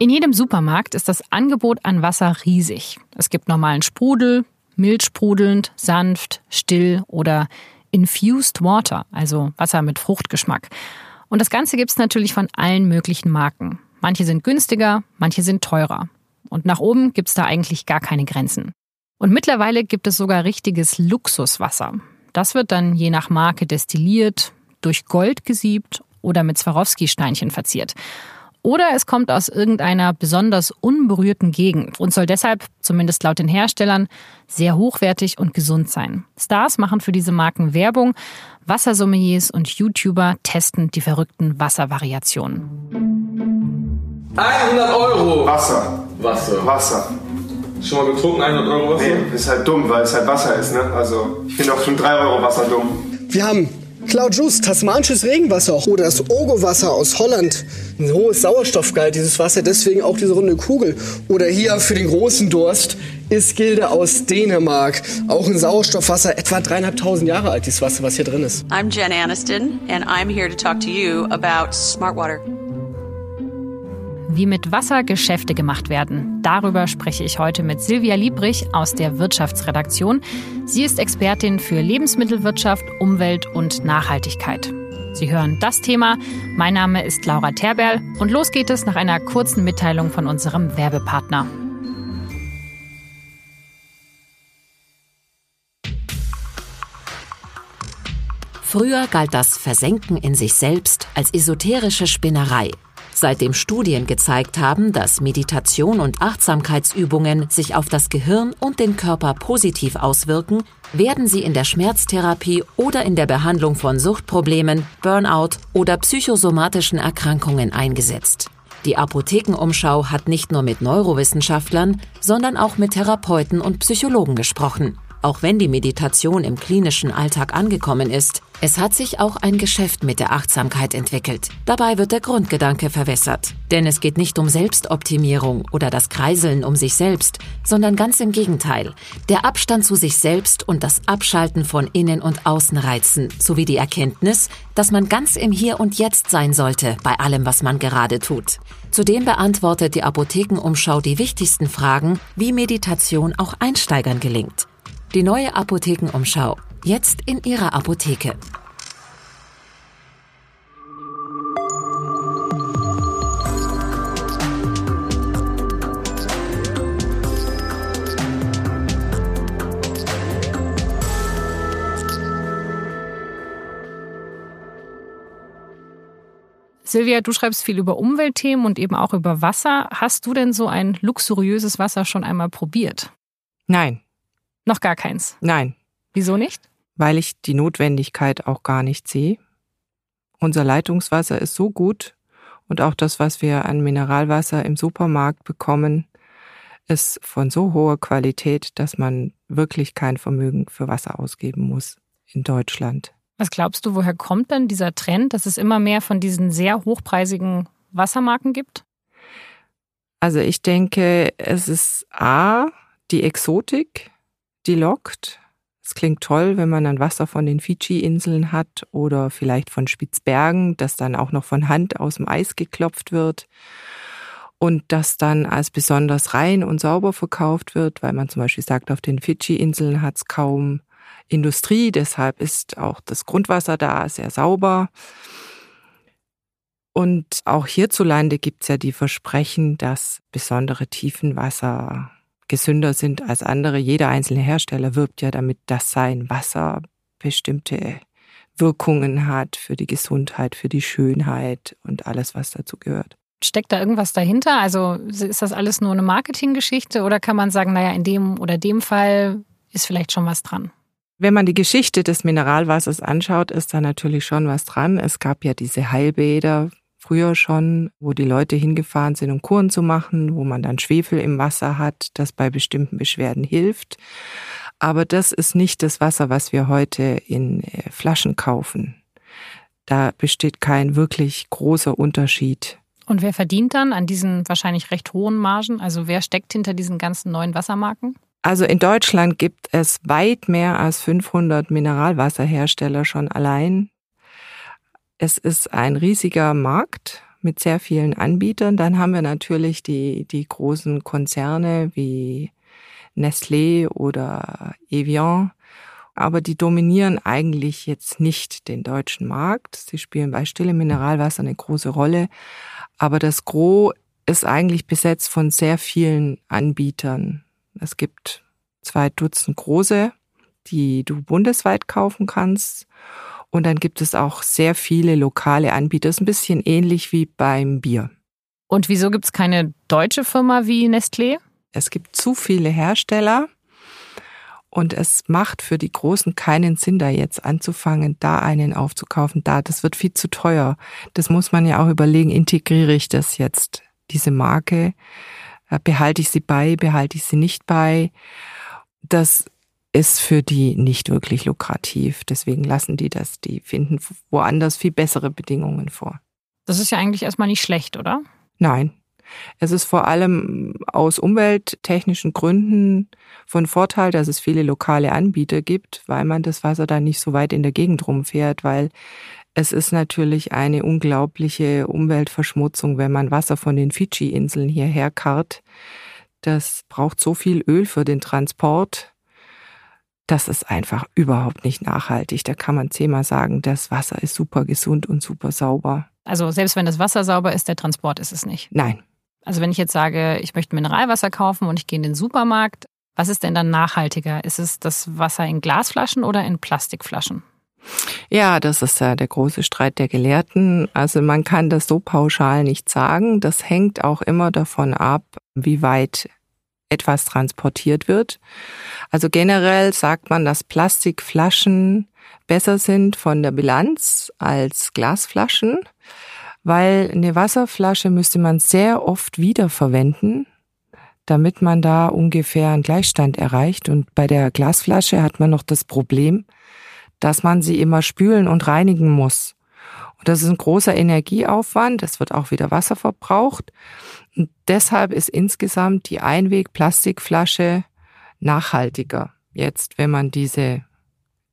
In jedem Supermarkt ist das Angebot an Wasser riesig. Es gibt normalen Sprudel, milchsprudelnd, sanft, still oder infused water, also Wasser mit Fruchtgeschmack. Und das Ganze gibt es natürlich von allen möglichen Marken. Manche sind günstiger, manche sind teurer. Und nach oben gibt es da eigentlich gar keine Grenzen. Und mittlerweile gibt es sogar richtiges Luxuswasser. Das wird dann je nach Marke destilliert, durch Gold gesiebt oder mit Swarovski-Steinchen verziert. Oder es kommt aus irgendeiner besonders unberührten Gegend und soll deshalb, zumindest laut den Herstellern, sehr hochwertig und gesund sein. Stars machen für diese Marken Werbung, Wassersommeliers und YouTuber testen die verrückten Wasservariationen. 100 Euro! Wasser. Wasser. Wasser. Schon mal getrunken, 100 Euro Wasser? Nee, ist halt dumm, weil es halt Wasser ist, ne? Also, ich finde auch schon 3 Euro Wasser dumm. Wir haben Cloud Juice, tasmanisches Regenwasser oder das Ogo-Wasser aus Holland. Ein hohes Sauerstoffgehalt, dieses Wasser, deswegen auch diese runde Kugel. Oder hier für den großen Durst ist Gilde aus Dänemark. Auch ein Sauerstoffwasser, etwa dreieinhalbtausend Jahre alt, dieses Wasser, was hier drin ist. I'm Jen Aniston, and I'm here to talk to you about smart water. Wie mit Wasser Geschäfte gemacht werden, darüber spreche ich heute mit Silvia Liebrich aus der Wirtschaftsredaktion. Sie ist Expertin für Lebensmittelwirtschaft, Umwelt und Nachhaltigkeit. Sie hören das Thema. Mein Name ist Laura Terberl und los geht es nach einer kurzen Mitteilung von unserem Werbepartner. Früher galt das Versenken in sich selbst als esoterische Spinnerei. Seitdem Studien gezeigt haben, dass Meditation und Achtsamkeitsübungen sich auf das Gehirn und den Körper positiv auswirken, werden sie in der Schmerztherapie oder in der Behandlung von Suchtproblemen, Burnout oder psychosomatischen Erkrankungen eingesetzt. Die Apothekenumschau hat nicht nur mit Neurowissenschaftlern, sondern auch mit Therapeuten und Psychologen gesprochen. Auch wenn die Meditation im klinischen Alltag angekommen ist, es hat sich auch ein Geschäft mit der Achtsamkeit entwickelt. Dabei wird der Grundgedanke verwässert. Denn es geht nicht um Selbstoptimierung oder das Kreiseln um sich selbst, sondern ganz im Gegenteil. Der Abstand zu sich selbst und das Abschalten von Innen- und Außenreizen sowie die Erkenntnis, dass man ganz im Hier und Jetzt sein sollte bei allem, was man gerade tut. Zudem beantwortet die Apothekenumschau die wichtigsten Fragen, wie Meditation auch Einsteigern gelingt. Die neue Apothekenumschau. Jetzt in Ihrer Apotheke. Silvia, du schreibst viel über Umweltthemen und eben auch über Wasser. Hast du denn so ein luxuriöses Wasser schon einmal probiert? Nein, Noch gar keins. nein, Wieso nicht? Weil ich die Notwendigkeit auch gar nicht sehe. Unser Leitungswasser ist so gut und auch das, was wir an Mineralwasser im Supermarkt bekommen, ist von so hoher Qualität, dass man wirklich kein Vermögen für Wasser ausgeben muss in Deutschland. Was glaubst du, woher kommt denn dieser Trend, dass es immer mehr von diesen sehr hochpreisigen Wassermarken gibt? Also ich denke, es ist A, die Exotik, die lockt. Es klingt toll, wenn man dann Wasser von den Fidschi-Inseln hat oder vielleicht von Spitzbergen, das dann auch noch von Hand aus dem Eis geklopft wird und das dann als besonders rein und sauber verkauft wird, weil man zum Beispiel sagt, auf den Fidschi-Inseln hat es kaum Industrie, deshalb ist auch das Grundwasser da sehr sauber. Und auch hierzulande gibt es ja die Versprechen, dass besondere Tiefenwasser gesünder sind als andere. Jeder einzelne Hersteller wirbt ja damit, dass sein Wasser bestimmte Wirkungen hat für die Gesundheit, für die Schönheit und alles, was dazu gehört. Steckt da irgendwas dahinter? Also ist das alles nur eine Marketinggeschichte oder kann man sagen, naja, in dem oder dem Fall ist vielleicht schon was dran? Wenn man die Geschichte des Mineralwassers anschaut, ist da natürlich schon was dran. Es gab ja diese Heilbäder früher schon, wo die Leute hingefahren sind, um Kuren zu machen, wo man dann Schwefel im Wasser hat, das bei bestimmten Beschwerden hilft. Aber das ist nicht das Wasser, was wir heute in äh, Flaschen kaufen. Da besteht kein wirklich großer Unterschied. Und wer verdient dann an diesen wahrscheinlich recht hohen Margen? Also wer steckt hinter diesen ganzen neuen Wassermarken? Also in Deutschland gibt es weit mehr als 500 Mineralwasserhersteller schon allein. Es ist ein riesiger Markt mit sehr vielen Anbietern. Dann haben wir natürlich die, die großen Konzerne wie Nestlé oder Evian. Aber die dominieren eigentlich jetzt nicht den deutschen Markt. Sie spielen bei Stille Mineralwasser eine große Rolle. Aber das Gros ist eigentlich besetzt von sehr vielen Anbietern. Es gibt zwei Dutzend große, die du bundesweit kaufen kannst. Und dann gibt es auch sehr viele lokale Anbieter. Das ist ein bisschen ähnlich wie beim Bier. Und wieso gibt es keine deutsche Firma wie Nestlé? Es gibt zu viele Hersteller und es macht für die Großen keinen Sinn, da jetzt anzufangen, da einen aufzukaufen. Da, das wird viel zu teuer. Das muss man ja auch überlegen, integriere ich das jetzt, diese Marke? Äh, behalte ich sie bei, behalte ich sie nicht bei? Das ist für die nicht wirklich lukrativ. Deswegen lassen die das. Die finden woanders viel bessere Bedingungen vor. Das ist ja eigentlich erstmal nicht schlecht, oder? Nein. Es ist vor allem aus umwelttechnischen Gründen von Vorteil, dass es viele lokale Anbieter gibt, weil man das Wasser dann nicht so weit in der Gegend rumfährt, weil es ist natürlich eine unglaubliche Umweltverschmutzung, wenn man Wasser von den Fidschi-Inseln hierher karrt. Das braucht so viel Öl für den Transport das ist einfach überhaupt nicht nachhaltig. Da kann man zehnmal sagen, das Wasser ist super gesund und super sauber. Also selbst wenn das Wasser sauber ist, der Transport ist es nicht. Nein. Also wenn ich jetzt sage, ich möchte Mineralwasser kaufen und ich gehe in den Supermarkt, was ist denn dann nachhaltiger? Ist es das Wasser in Glasflaschen oder in Plastikflaschen? Ja, das ist ja der große Streit der Gelehrten. Also man kann das so pauschal nicht sagen. Das hängt auch immer davon ab, wie weit etwas transportiert wird. Also generell sagt man, dass Plastikflaschen besser sind von der Bilanz als Glasflaschen, weil eine Wasserflasche müsste man sehr oft wiederverwenden, damit man da ungefähr einen Gleichstand erreicht. Und bei der Glasflasche hat man noch das Problem, dass man sie immer spülen und reinigen muss. Das ist ein großer Energieaufwand, es wird auch wieder Wasser verbraucht. Und deshalb ist insgesamt die Einweg-Plastikflasche nachhaltiger. Jetzt, wenn man diese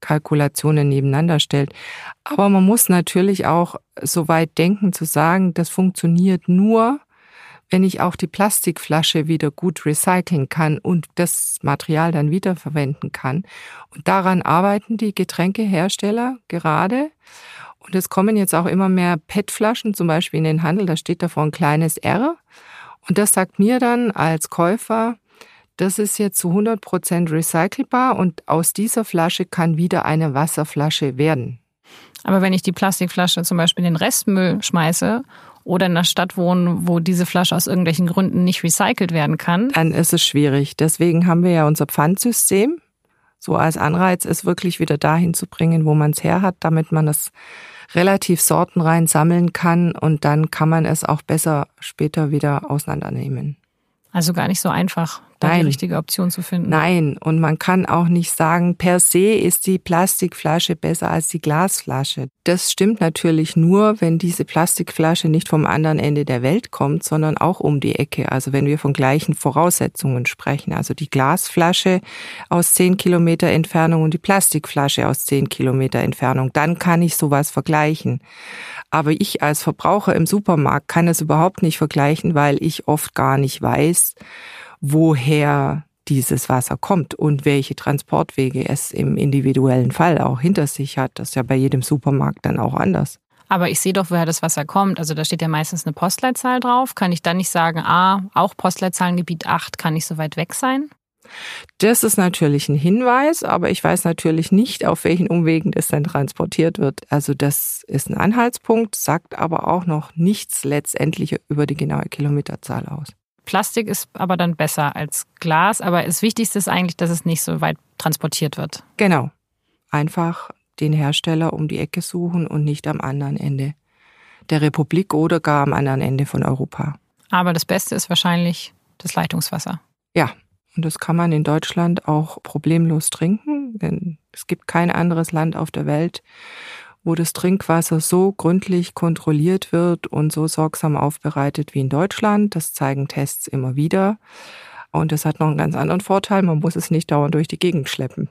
Kalkulationen nebeneinander stellt. Aber man muss natürlich auch so weit denken zu sagen, das funktioniert nur, wenn ich auch die Plastikflasche wieder gut recyceln kann und das Material dann wiederverwenden kann. Und daran arbeiten die Getränkehersteller gerade. Und es kommen jetzt auch immer mehr PET-Flaschen, zum Beispiel in den Handel, da steht davor ein kleines R. Und das sagt mir dann als Käufer, das ist jetzt zu 100 Prozent recycelbar und aus dieser Flasche kann wieder eine Wasserflasche werden. Aber wenn ich die Plastikflasche zum Beispiel in den Restmüll schmeiße oder in einer Stadt wohne, wo diese Flasche aus irgendwelchen Gründen nicht recycelt werden kann, dann ist es schwierig. Deswegen haben wir ja unser Pfandsystem, so als Anreiz, es wirklich wieder dahin zu bringen, wo man es her hat, damit man es relativ sortenrein sammeln kann und dann kann man es auch besser später wieder auseinandernehmen. Also gar nicht so einfach, da Nein. die richtige Option zu finden. Nein, und man kann auch nicht sagen, per se ist die Plastikflasche besser als die Glasflasche. Das stimmt natürlich nur, wenn diese Plastikflasche nicht vom anderen Ende der Welt kommt, sondern auch um die Ecke. Also wenn wir von gleichen Voraussetzungen sprechen. Also die Glasflasche aus zehn Kilometer Entfernung und die Plastikflasche aus zehn Kilometer Entfernung. Dann kann ich sowas vergleichen. Aber ich als Verbraucher im Supermarkt kann es überhaupt nicht vergleichen, weil ich oft gar nicht weiß, woher dieses Wasser kommt und welche Transportwege es im individuellen Fall auch hinter sich hat. Das ist ja bei jedem Supermarkt dann auch anders. Aber ich sehe doch, woher das Wasser kommt. Also da steht ja meistens eine Postleitzahl drauf. Kann ich dann nicht sagen, ah, auch Postleitzahlengebiet 8 kann nicht so weit weg sein? Das ist natürlich ein Hinweis, aber ich weiß natürlich nicht, auf welchen Umwegen das dann transportiert wird. Also das ist ein Anhaltspunkt, sagt aber auch noch nichts letztendlich über die genaue Kilometerzahl aus. Plastik ist aber dann besser als Glas, aber das Wichtigste ist eigentlich, dass es nicht so weit transportiert wird. Genau. Einfach den Hersteller um die Ecke suchen und nicht am anderen Ende der Republik oder gar am anderen Ende von Europa. Aber das Beste ist wahrscheinlich das Leitungswasser. Ja, und das kann man in Deutschland auch problemlos trinken, denn es gibt kein anderes Land auf der Welt, wo das Trinkwasser so gründlich kontrolliert wird und so sorgsam aufbereitet wie in Deutschland. Das zeigen Tests immer wieder. Und das hat noch einen ganz anderen Vorteil, man muss es nicht dauernd durch die Gegend schleppen.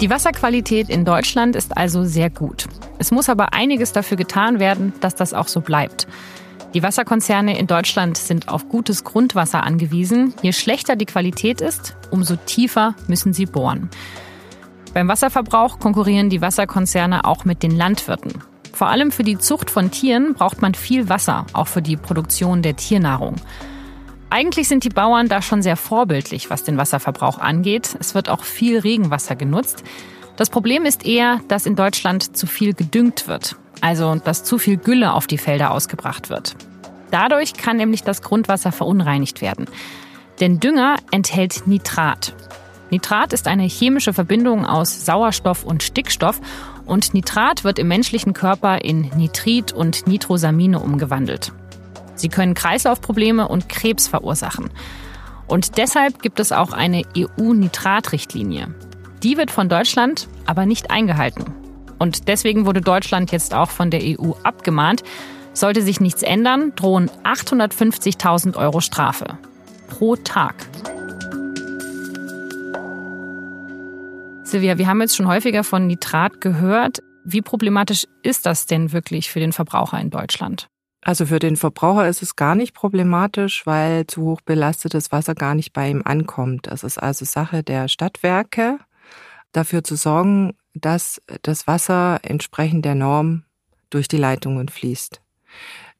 Die Wasserqualität in Deutschland ist also sehr gut. Es muss aber einiges dafür getan werden, dass das auch so bleibt. Die Wasserkonzerne in Deutschland sind auf gutes Grundwasser angewiesen. Je schlechter die Qualität ist, umso tiefer müssen sie bohren. Beim Wasserverbrauch konkurrieren die Wasserkonzerne auch mit den Landwirten. Vor allem für die Zucht von Tieren braucht man viel Wasser, auch für die Produktion der Tiernahrung. Eigentlich sind die Bauern da schon sehr vorbildlich, was den Wasserverbrauch angeht. Es wird auch viel Regenwasser genutzt. Das Problem ist eher, dass in Deutschland zu viel gedüngt wird, also dass zu viel Gülle auf die Felder ausgebracht wird. Dadurch kann nämlich das Grundwasser verunreinigt werden. Denn Dünger enthält Nitrat. Nitrat ist eine chemische Verbindung aus Sauerstoff und Stickstoff und Nitrat wird im menschlichen Körper in Nitrit und Nitrosamine umgewandelt. Sie können Kreislaufprobleme und Krebs verursachen. Und deshalb gibt es auch eine EU-Nitratrichtlinie. Die wird von Deutschland aber nicht eingehalten. Und deswegen wurde Deutschland jetzt auch von der EU abgemahnt. Sollte sich nichts ändern, drohen 850.000 Euro Strafe. Pro Tag. Silvia, wir haben jetzt schon häufiger von Nitrat gehört. Wie problematisch ist das denn wirklich für den Verbraucher in Deutschland? Also für den Verbraucher ist es gar nicht problematisch, weil zu hoch belastetes Wasser gar nicht bei ihm ankommt. Es ist also Sache der Stadtwerke, dafür zu sorgen, dass das Wasser entsprechend der Norm durch die Leitungen fließt.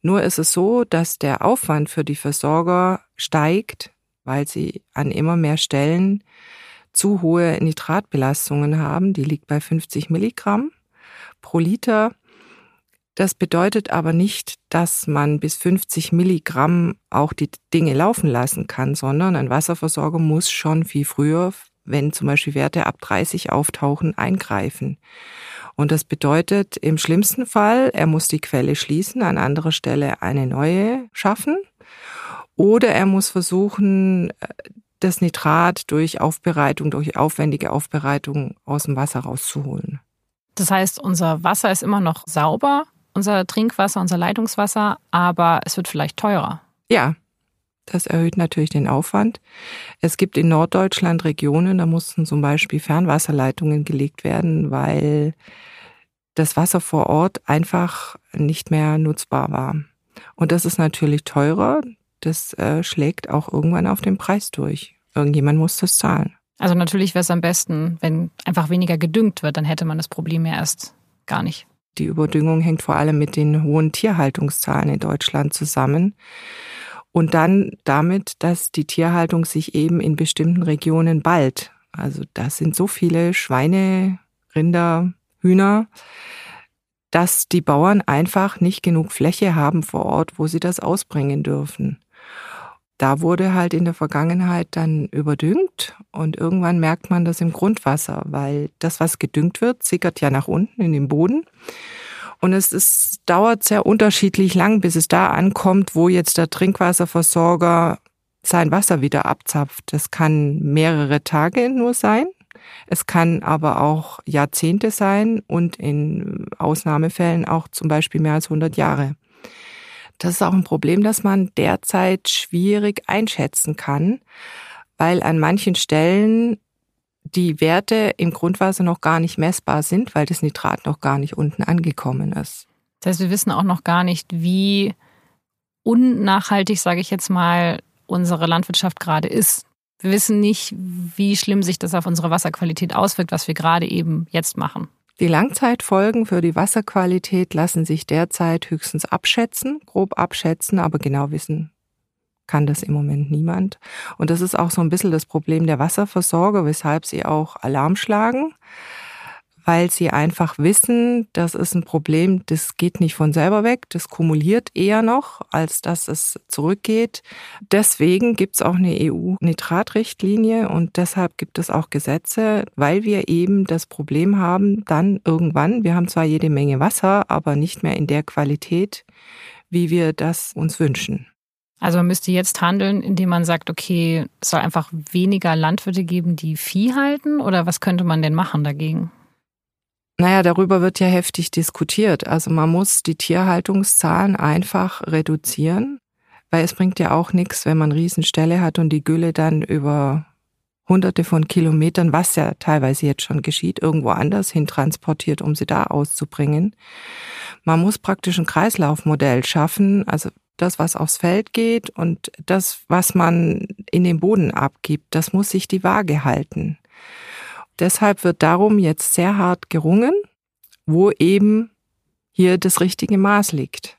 Nur ist es so, dass der Aufwand für die Versorger steigt, weil sie an immer mehr Stellen zu hohe Nitratbelastungen haben. Die liegt bei 50 Milligramm pro Liter. Das bedeutet aber nicht, dass man bis 50 Milligramm auch die Dinge laufen lassen kann, sondern ein Wasserversorger muss schon viel früher, wenn zum Beispiel Werte ab 30 auftauchen, eingreifen. Und das bedeutet im schlimmsten Fall, er muss die Quelle schließen, an anderer Stelle eine neue schaffen. Oder er muss versuchen, das Nitrat durch Aufbereitung, durch aufwendige Aufbereitung aus dem Wasser rauszuholen. Das heißt, unser Wasser ist immer noch sauber, unser Trinkwasser, unser Leitungswasser, aber es wird vielleicht teurer. Ja, das erhöht natürlich den Aufwand. Es gibt in Norddeutschland Regionen, da mussten zum Beispiel Fernwasserleitungen gelegt werden, weil das Wasser vor Ort einfach nicht mehr nutzbar war. Und das ist natürlich teurer. Das äh, schlägt auch irgendwann auf den Preis durch. Irgendjemand muss das zahlen. Also natürlich wäre es am besten, wenn einfach weniger gedüngt wird, dann hätte man das Problem ja erst gar nicht. Die Überdüngung hängt vor allem mit den hohen Tierhaltungszahlen in Deutschland zusammen. Und dann damit, dass die Tierhaltung sich eben in bestimmten Regionen ballt. Also das sind so viele Schweine, Rinder, Hühner, dass die Bauern einfach nicht genug Fläche haben vor Ort, wo sie das ausbringen dürfen da wurde halt in der Vergangenheit dann überdüngt und irgendwann merkt man das im Grundwasser, weil das, was gedüngt wird, sickert ja nach unten in den Boden. Und es ist, dauert sehr unterschiedlich lang, bis es da ankommt, wo jetzt der Trinkwasserversorger sein Wasser wieder abzapft. Das kann mehrere Tage nur sein. Es kann aber auch Jahrzehnte sein und in Ausnahmefällen auch zum Beispiel mehr als 100 Jahre. Das ist auch ein Problem, das man derzeit schwierig einschätzen kann, weil an manchen Stellen die Werte im Grundwasser noch gar nicht messbar sind, weil das Nitrat noch gar nicht unten angekommen ist. Das heißt, wir wissen auch noch gar nicht, wie unnachhaltig, sage ich jetzt mal, unsere Landwirtschaft gerade ist. Wir wissen nicht, wie schlimm sich das auf unsere Wasserqualität auswirkt, was wir gerade eben jetzt machen. Die Langzeitfolgen für die Wasserqualität lassen sich derzeit höchstens abschätzen, grob abschätzen, aber genau wissen kann das im Moment niemand. Und das ist auch so ein bisschen das Problem der Wasserversorger, weshalb sie auch Alarm schlagen weil sie einfach wissen, das ist ein Problem, das geht nicht von selber weg, das kumuliert eher noch, als dass es zurückgeht. Deswegen gibt es auch eine EU-Nitratrichtlinie und deshalb gibt es auch Gesetze, weil wir eben das Problem haben, dann irgendwann, wir haben zwar jede Menge Wasser, aber nicht mehr in der Qualität, wie wir das uns wünschen. Also man müsste jetzt handeln, indem man sagt, okay, es soll einfach weniger Landwirte geben, die Vieh halten oder was könnte man denn machen dagegen? Naja, darüber wird ja heftig diskutiert. Also man muss die Tierhaltungszahlen einfach reduzieren, weil es bringt ja auch nichts, wenn man Riesenställe hat und die Gülle dann über hunderte von Kilometern, was ja teilweise jetzt schon geschieht, irgendwo anders hin transportiert, um sie da auszubringen. Man muss praktisch ein Kreislaufmodell schaffen, also das, was aufs Feld geht und das, was man in den Boden abgibt, das muss sich die Waage halten. Deshalb wird darum jetzt sehr hart gerungen, wo eben hier das richtige Maß liegt.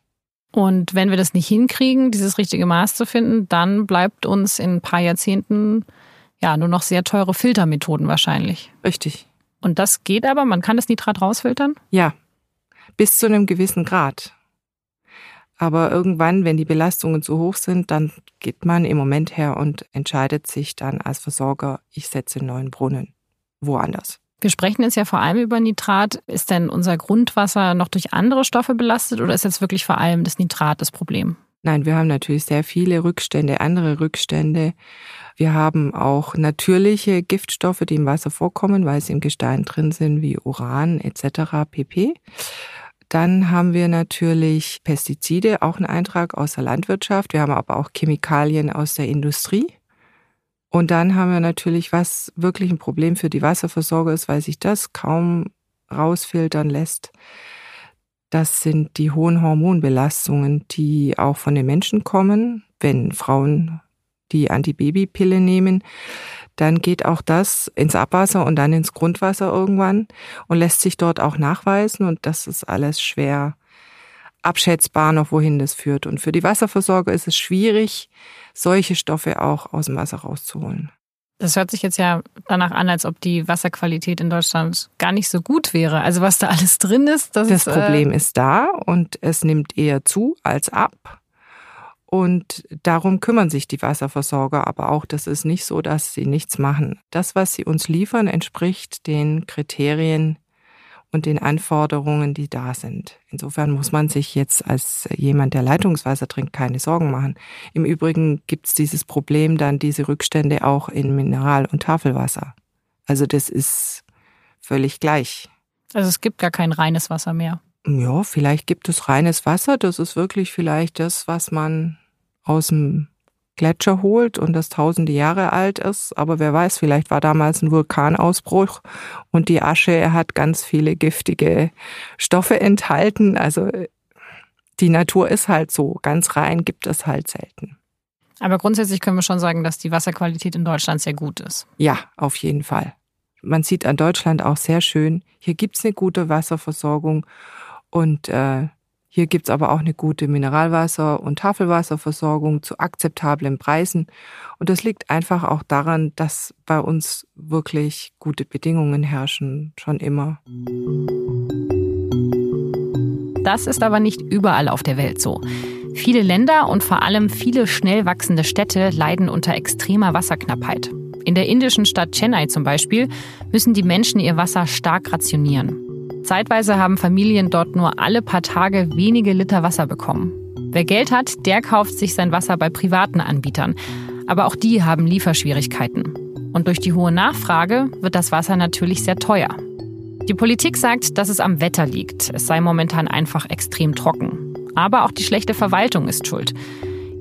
Und wenn wir das nicht hinkriegen, dieses richtige Maß zu finden, dann bleibt uns in ein paar Jahrzehnten ja nur noch sehr teure Filtermethoden wahrscheinlich. Richtig. Und das geht aber, man kann das Nitrat rausfiltern? Ja, bis zu einem gewissen Grad. Aber irgendwann, wenn die Belastungen zu hoch sind, dann geht man im Moment her und entscheidet sich dann als Versorger, ich setze einen neuen Brunnen woanders. Wir sprechen jetzt ja vor allem über Nitrat. Ist denn unser Grundwasser noch durch andere Stoffe belastet oder ist jetzt wirklich vor allem das Nitrat das Problem? Nein, wir haben natürlich sehr viele Rückstände, andere Rückstände. Wir haben auch natürliche Giftstoffe, die im Wasser vorkommen, weil sie im Gestein drin sind, wie Uran etc. pp. Dann haben wir natürlich Pestizide, auch ein Eintrag aus der Landwirtschaft. Wir haben aber auch Chemikalien aus der Industrie. Und dann haben wir natürlich, was wirklich ein Problem für die Wasserversorger ist, weil sich das kaum rausfiltern lässt. Das sind die hohen Hormonbelastungen, die auch von den Menschen kommen, wenn Frauen die Antibabypille nehmen dann geht auch das ins Abwasser und dann ins Grundwasser irgendwann und lässt sich dort auch nachweisen und das ist alles schwer abschätzbar noch, wohin das führt. Und für die Wasserversorger ist es schwierig, solche Stoffe auch aus dem Wasser rauszuholen. Das hört sich jetzt ja danach an, als ob die Wasserqualität in Deutschland gar nicht so gut wäre. Also was da alles drin ist, das, das Problem äh ist da und es nimmt eher zu als ab. Und darum kümmern sich die Wasserversorger aber auch. Das ist nicht so, dass sie nichts machen. Das, was sie uns liefern, entspricht den Kriterien und den Anforderungen, die da sind. Insofern muss man sich jetzt als jemand, der Leitungswasser trinkt, keine Sorgen machen. Im Übrigen gibt es dieses Problem dann, diese Rückstände auch in Mineral- und Tafelwasser. Also das ist völlig gleich. Also es gibt gar kein reines Wasser mehr. Ja, vielleicht gibt es reines Wasser. Das ist wirklich vielleicht das, was man aus dem Gletscher holt und das tausende Jahre alt ist. Aber wer weiß, vielleicht war damals ein Vulkanausbruch und die Asche hat ganz viele giftige Stoffe enthalten. Also die Natur ist halt so. Ganz rein gibt es halt selten. Aber grundsätzlich können wir schon sagen, dass die Wasserqualität in Deutschland sehr gut ist. Ja, auf jeden Fall. Man sieht an Deutschland auch sehr schön, hier gibt's eine gute Wasserversorgung und äh, hier gibt's aber auch eine gute Mineralwasser- und Tafelwasserversorgung zu akzeptablen Preisen. Und das liegt einfach auch daran, dass bei uns wirklich gute Bedingungen herrschen, schon immer. Das ist aber nicht überall auf der Welt so. Viele Länder und vor allem viele schnell wachsende Städte leiden unter extremer Wasserknappheit. In der indischen Stadt Chennai zum Beispiel müssen die Menschen ihr Wasser stark rationieren. Zeitweise haben Familien dort nur alle paar Tage wenige Liter Wasser bekommen. Wer Geld hat, der kauft sich sein Wasser bei privaten Anbietern. Aber auch die haben Lieferschwierigkeiten. Und durch die hohe Nachfrage wird das Wasser natürlich sehr teuer. Die Politik sagt, dass es am Wetter liegt. Es sei momentan einfach extrem trocken. Aber auch die schlechte Verwaltung ist schuld.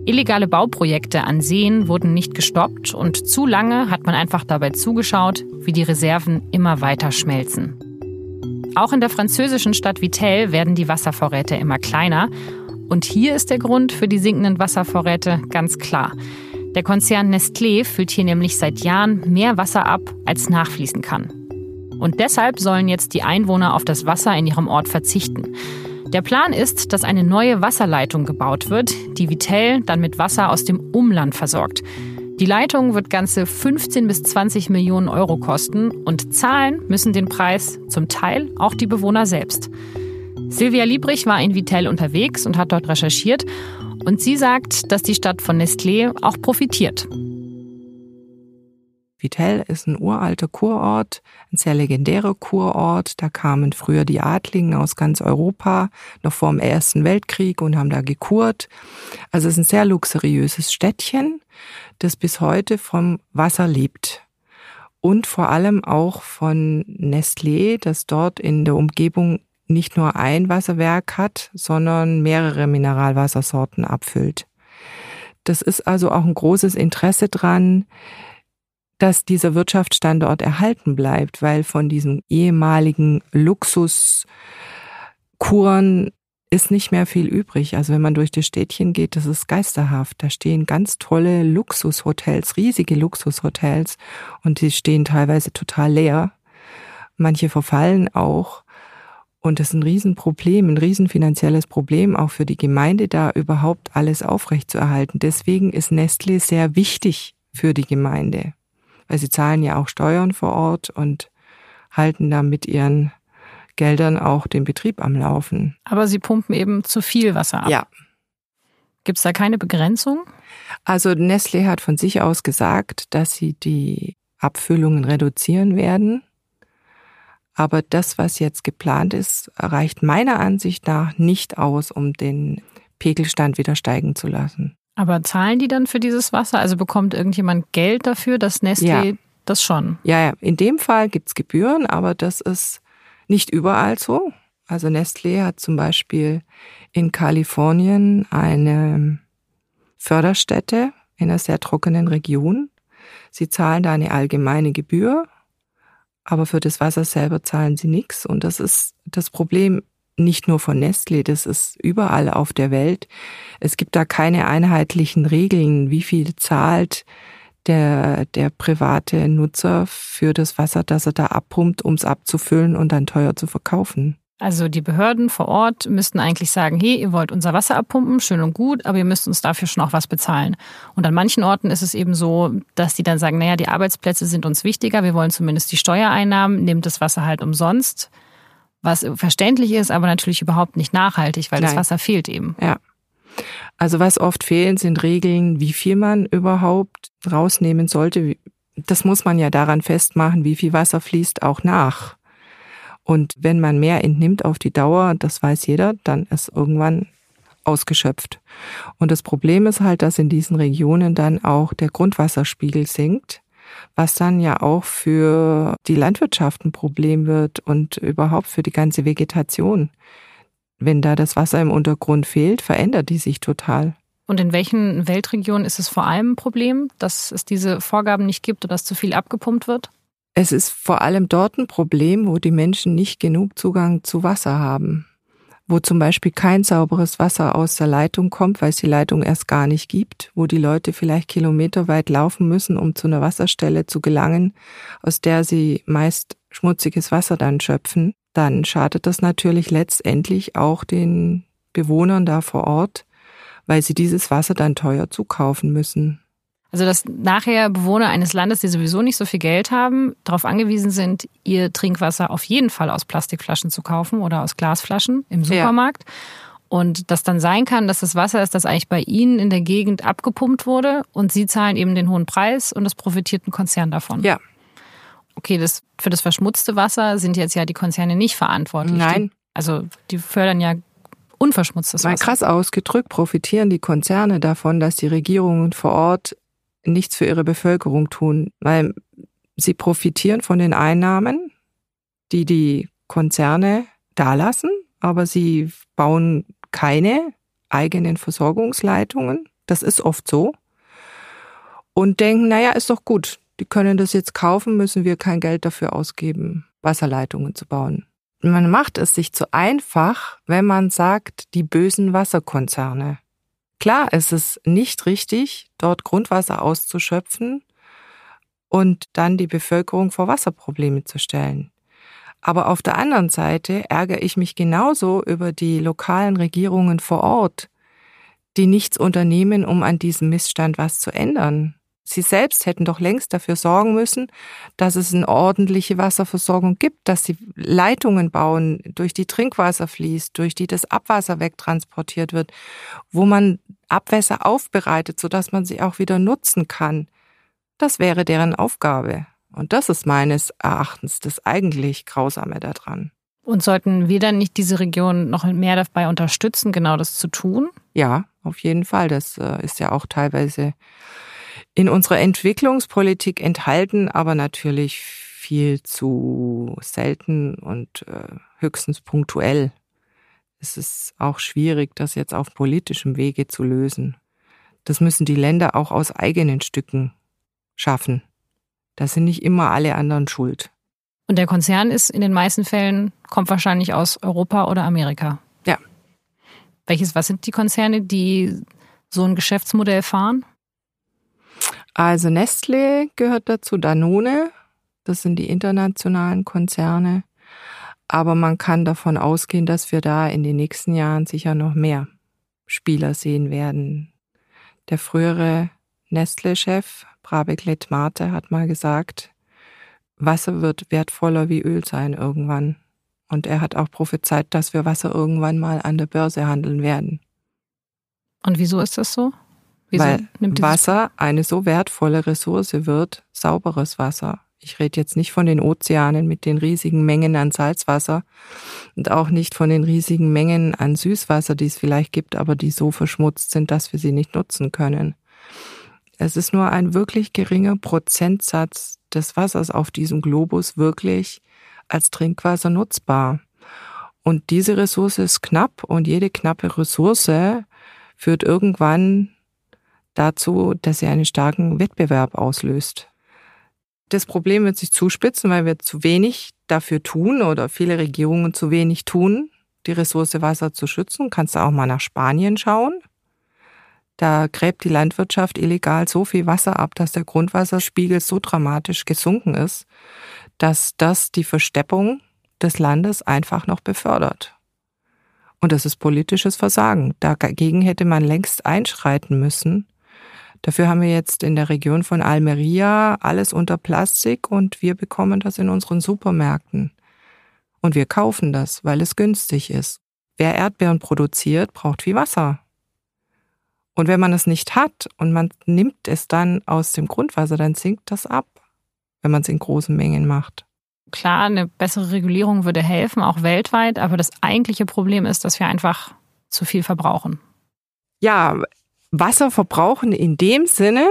Illegale Bauprojekte an Seen wurden nicht gestoppt und zu lange hat man einfach dabei zugeschaut, wie die Reserven immer weiter schmelzen. Auch in der französischen Stadt Vittel werden die Wasservorräte immer kleiner. Und hier ist der Grund für die sinkenden Wasservorräte ganz klar. Der Konzern Nestlé füllt hier nämlich seit Jahren mehr Wasser ab, als nachfließen kann. Und deshalb sollen jetzt die Einwohner auf das Wasser in ihrem Ort verzichten. Der Plan ist, dass eine neue Wasserleitung gebaut wird, die Vitell dann mit Wasser aus dem Umland versorgt. Die Leitung wird ganze 15 bis 20 Millionen Euro kosten und zahlen müssen den Preis zum Teil auch die Bewohner selbst. Silvia Liebrich war in Vitell unterwegs und hat dort recherchiert und sie sagt, dass die Stadt von Nestlé auch profitiert. Vitell ist ein uralter Kurort, ein sehr legendärer Kurort. Da kamen früher die Adligen aus ganz Europa, noch vor dem Ersten Weltkrieg und haben da gekurt. Also es ist ein sehr luxuriöses Städtchen das bis heute vom Wasser lebt. Und vor allem auch von Nestlé, das dort in der Umgebung nicht nur ein Wasserwerk hat, sondern mehrere Mineralwassersorten abfüllt. Das ist also auch ein großes Interesse dran, dass dieser Wirtschaftsstandort erhalten bleibt, weil von diesem ehemaligen Luxuskuren ist nicht mehr viel übrig. Also wenn man durch das Städtchen geht, das ist geisterhaft. Da stehen ganz tolle Luxushotels, riesige Luxushotels und die stehen teilweise total leer. Manche verfallen auch. Und das ist ein Riesenproblem, ein riesenfinanzielles Problem auch für die Gemeinde, da überhaupt alles aufrechtzuerhalten. Deswegen ist Nestle sehr wichtig für die Gemeinde, weil sie zahlen ja auch Steuern vor Ort und halten da mit ihren Geldern auch den Betrieb am Laufen. Aber sie pumpen eben zu viel Wasser ab. Ja. Gibt es da keine Begrenzung? Also Nestle hat von sich aus gesagt, dass sie die Abfüllungen reduzieren werden. Aber das, was jetzt geplant ist, reicht meiner Ansicht nach nicht aus, um den Pegelstand wieder steigen zu lassen. Aber zahlen die dann für dieses Wasser? Also bekommt irgendjemand Geld dafür, dass Nestle Ja. das schon? Ja, ja, in dem Fall gibt's Gebühren, aber das ist nicht überall so. Also Nestlé hat zum Beispiel in Kalifornien eine Förderstätte in einer sehr trockenen Region. Sie zahlen da eine allgemeine Gebühr, aber für das Wasser selber zahlen sie nichts. Und das ist das Problem nicht nur von Nestlé, das ist überall auf der Welt. Es gibt da keine einheitlichen Regeln, wie viel zahlt der, der private Nutzer für das Wasser, das er da abpumpt, um es abzufüllen und dann teuer zu verkaufen. Also die Behörden vor Ort müssten eigentlich sagen, hey, ihr wollt unser Wasser abpumpen, schön und gut, aber ihr müsst uns dafür schon auch was bezahlen. Und an manchen Orten ist es eben so, dass die dann sagen, naja, die Arbeitsplätze sind uns wichtiger, wir wollen zumindest die Steuereinnahmen, nehmt das Wasser halt umsonst. Was verständlich ist, aber natürlich überhaupt nicht nachhaltig, weil das Nein. Wasser fehlt eben. Ja. Also was oft fehlen, sind Regeln, wie viel man überhaupt rausnehmen sollte. Das muss man ja daran festmachen, wie viel Wasser fließt auch nach. Und wenn man mehr entnimmt auf die Dauer, das weiß jeder, dann ist irgendwann ausgeschöpft. Und das Problem ist halt, dass in diesen Regionen dann auch der Grundwasserspiegel sinkt, was dann ja auch für die Landwirtschaft ein Problem wird und überhaupt für die ganze Vegetation. Wenn da das Wasser im Untergrund fehlt, verändert die sich total. Und in welchen Weltregionen ist es vor allem ein Problem, dass es diese Vorgaben nicht gibt oder dass zu viel abgepumpt wird? Es ist vor allem dort ein Problem, wo die Menschen nicht genug Zugang zu Wasser haben. Wo zum Beispiel kein sauberes Wasser aus der Leitung kommt, weil es die Leitung erst gar nicht gibt, wo die Leute vielleicht kilometerweit laufen müssen, um zu einer Wasserstelle zu gelangen, aus der sie meist schmutziges Wasser dann schöpfen, dann schadet das natürlich letztendlich auch den Bewohnern da vor Ort, weil sie dieses Wasser dann teuer zukaufen müssen. Also dass nachher Bewohner eines Landes, die sowieso nicht so viel Geld haben, darauf angewiesen sind, ihr Trinkwasser auf jeden Fall aus Plastikflaschen zu kaufen oder aus Glasflaschen im Supermarkt. Und das dann sein kann, dass das Wasser ist, das eigentlich bei Ihnen in der Gegend abgepumpt wurde und Sie zahlen eben den hohen Preis und es profitiert ein Konzern davon. Ja, Okay, das, für das verschmutzte Wasser sind jetzt ja die Konzerne nicht verantwortlich. Nein. Die, also die fördern ja unverschmutztes Mal Wasser. krass ausgedrückt profitieren die Konzerne davon, dass die Regierungen vor Ort nichts für ihre Bevölkerung tun, weil sie profitieren von den Einnahmen, die die Konzerne dalassen, aber sie bauen keine eigenen Versorgungsleitungen. Das ist oft so. Und denken, naja, ist doch gut. Die können das jetzt kaufen, müssen wir kein Geld dafür ausgeben, Wasserleitungen zu bauen. Man macht es sich zu einfach, wenn man sagt, die bösen Wasserkonzerne. Klar ist es nicht richtig, dort Grundwasser auszuschöpfen und dann die Bevölkerung vor Wasserprobleme zu stellen. Aber auf der anderen Seite ärgere ich mich genauso über die lokalen Regierungen vor Ort, die nichts unternehmen, um an diesem Missstand was zu ändern. Sie selbst hätten doch längst dafür sorgen müssen, dass es eine ordentliche Wasserversorgung gibt, dass sie Leitungen bauen, durch die Trinkwasser fließt, durch die das Abwasser wegtransportiert wird, wo man Abwässer aufbereitet, sodass man sie auch wieder nutzen kann. Das wäre deren Aufgabe. Und das ist meines Erachtens das eigentlich Grausame daran. Und sollten wir dann nicht diese Region noch mehr dabei unterstützen, genau das zu tun? Ja, auf jeden Fall. Das äh, ist ja auch teilweise in unserer Entwicklungspolitik enthalten, aber natürlich viel zu selten und äh, höchstens punktuell. Es ist auch schwierig, das jetzt auf politischem Wege zu lösen. Das müssen die Länder auch aus eigenen Stücken schaffen. Da sind nicht immer alle anderen schuld. Und der Konzern ist in den meisten Fällen, kommt wahrscheinlich aus Europa oder Amerika. Ja. Welches, was sind die Konzerne, die so ein Geschäftsmodell fahren? Also Nestle gehört dazu, Danone, das sind die internationalen Konzerne. Aber man kann davon ausgehen, dass wir da in den nächsten Jahren sicher noch mehr Spieler sehen werden. Der frühere Nestle-Chef Brabeck Letmate hat mal gesagt, Wasser wird wertvoller wie Öl sein irgendwann. Und er hat auch prophezeit, dass wir Wasser irgendwann mal an der Börse handeln werden. Und wieso ist das so? Wieso Weil Wasser eine so wertvolle Ressource wird, sauberes Wasser. Ich rede jetzt nicht von den Ozeanen mit den riesigen Mengen an Salzwasser und auch nicht von den riesigen Mengen an Süßwasser, die es vielleicht gibt, aber die so verschmutzt sind, dass wir sie nicht nutzen können. Es ist nur ein wirklich geringer Prozentsatz des Wassers auf diesem Globus wirklich als Trinkwasser nutzbar. Und diese Ressource ist knapp und jede knappe Ressource führt irgendwann dazu, dass sie einen starken Wettbewerb auslöst. Das Problem wird sich zuspitzen, weil wir zu wenig dafür tun oder viele Regierungen zu wenig tun, die Ressource Wasser zu schützen. Kannst du auch mal nach Spanien schauen. Da gräbt die Landwirtschaft illegal so viel Wasser ab, dass der Grundwasserspiegel so dramatisch gesunken ist, dass das die Versteppung des Landes einfach noch befördert. Und das ist politisches Versagen. Dagegen hätte man längst einschreiten müssen. Dafür haben wir jetzt in der Region von Almeria alles unter Plastik und wir bekommen das in unseren Supermärkten. Und wir kaufen das, weil es günstig ist. Wer Erdbeeren produziert, braucht viel Wasser. Und wenn man es nicht hat und man nimmt es dann aus dem Grundwasser, dann sinkt das ab, wenn man es in großen Mengen macht. Klar, eine bessere Regulierung würde helfen, auch weltweit, aber das eigentliche Problem ist, dass wir einfach zu viel verbrauchen. Ja, Wasser verbrauchen in dem Sinne,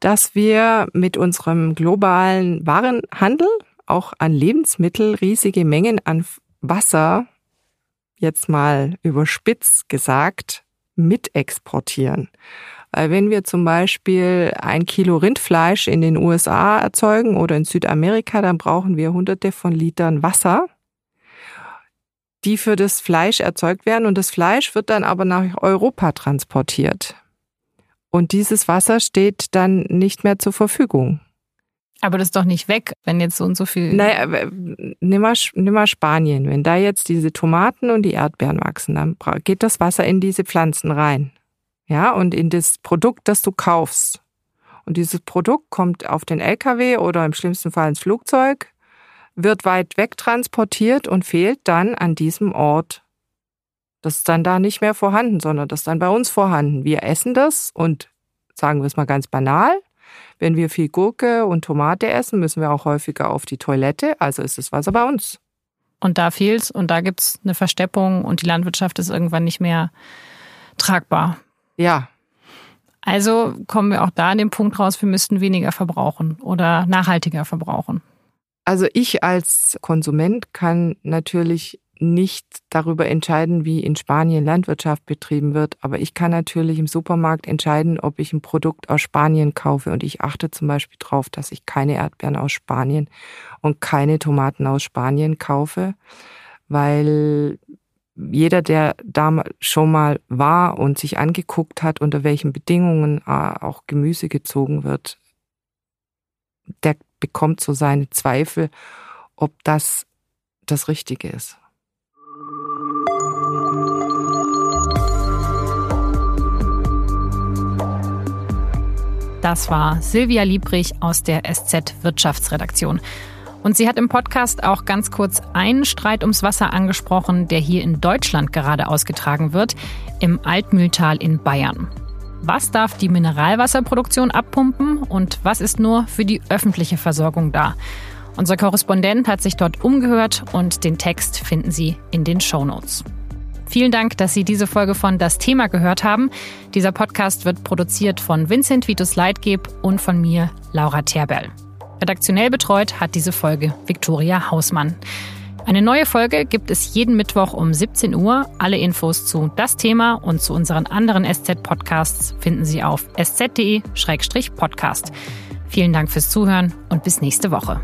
dass wir mit unserem globalen Warenhandel auch an Lebensmittel riesige Mengen an Wasser, jetzt mal überspitzt gesagt, mitexportieren. Weil wenn wir zum Beispiel ein Kilo Rindfleisch in den USA erzeugen oder in Südamerika, dann brauchen wir hunderte von Litern Wasser, die für das Fleisch erzeugt werden. Und das Fleisch wird dann aber nach Europa transportiert. Und dieses Wasser steht dann nicht mehr zur Verfügung. Aber das ist doch nicht weg, wenn jetzt so und so viel. Naja, nimm mal, nimm mal Spanien. Wenn da jetzt diese Tomaten und die Erdbeeren wachsen, dann geht das Wasser in diese Pflanzen rein. Ja, und in das Produkt, das du kaufst. Und dieses Produkt kommt auf den LKW oder im schlimmsten Fall ins Flugzeug, wird weit weg transportiert und fehlt dann an diesem Ort. Das ist dann da nicht mehr vorhanden, sondern das ist dann bei uns vorhanden. Wir essen das und sagen wir es mal ganz banal. Wenn wir viel Gurke und Tomate essen, müssen wir auch häufiger auf die Toilette, also ist das Wasser bei uns. Und da fehlt's und da gibt's eine Versteppung und die Landwirtschaft ist irgendwann nicht mehr tragbar. Ja. Also kommen wir auch da an den Punkt raus, wir müssten weniger verbrauchen oder nachhaltiger verbrauchen. Also ich als Konsument kann natürlich nicht darüber entscheiden, wie in Spanien Landwirtschaft betrieben wird, aber ich kann natürlich im Supermarkt entscheiden, ob ich ein Produkt aus Spanien kaufe. Und ich achte zum Beispiel darauf, dass ich keine Erdbeeren aus Spanien und keine Tomaten aus Spanien kaufe, weil jeder, der da schon mal war und sich angeguckt hat, unter welchen Bedingungen auch Gemüse gezogen wird, der bekommt so seine Zweifel, ob das das Richtige ist. Das war Silvia Liebrich aus der SZ Wirtschaftsredaktion. Und sie hat im Podcast auch ganz kurz einen Streit ums Wasser angesprochen, der hier in Deutschland gerade ausgetragen wird, im Altmühltal in Bayern. Was darf die Mineralwasserproduktion abpumpen und was ist nur für die öffentliche Versorgung da? Unser Korrespondent hat sich dort umgehört und den Text finden Sie in den Show Notes. Vielen Dank, dass Sie diese Folge von Das Thema gehört haben. Dieser Podcast wird produziert von Vincent Vitus Leitgeb und von mir, Laura Terberl. Redaktionell betreut hat diese Folge Viktoria Hausmann. Eine neue Folge gibt es jeden Mittwoch um 17 Uhr. Alle Infos zu das Thema und zu unseren anderen SZ-Podcasts finden Sie auf sz.de-podcast. Vielen Dank fürs Zuhören und bis nächste Woche.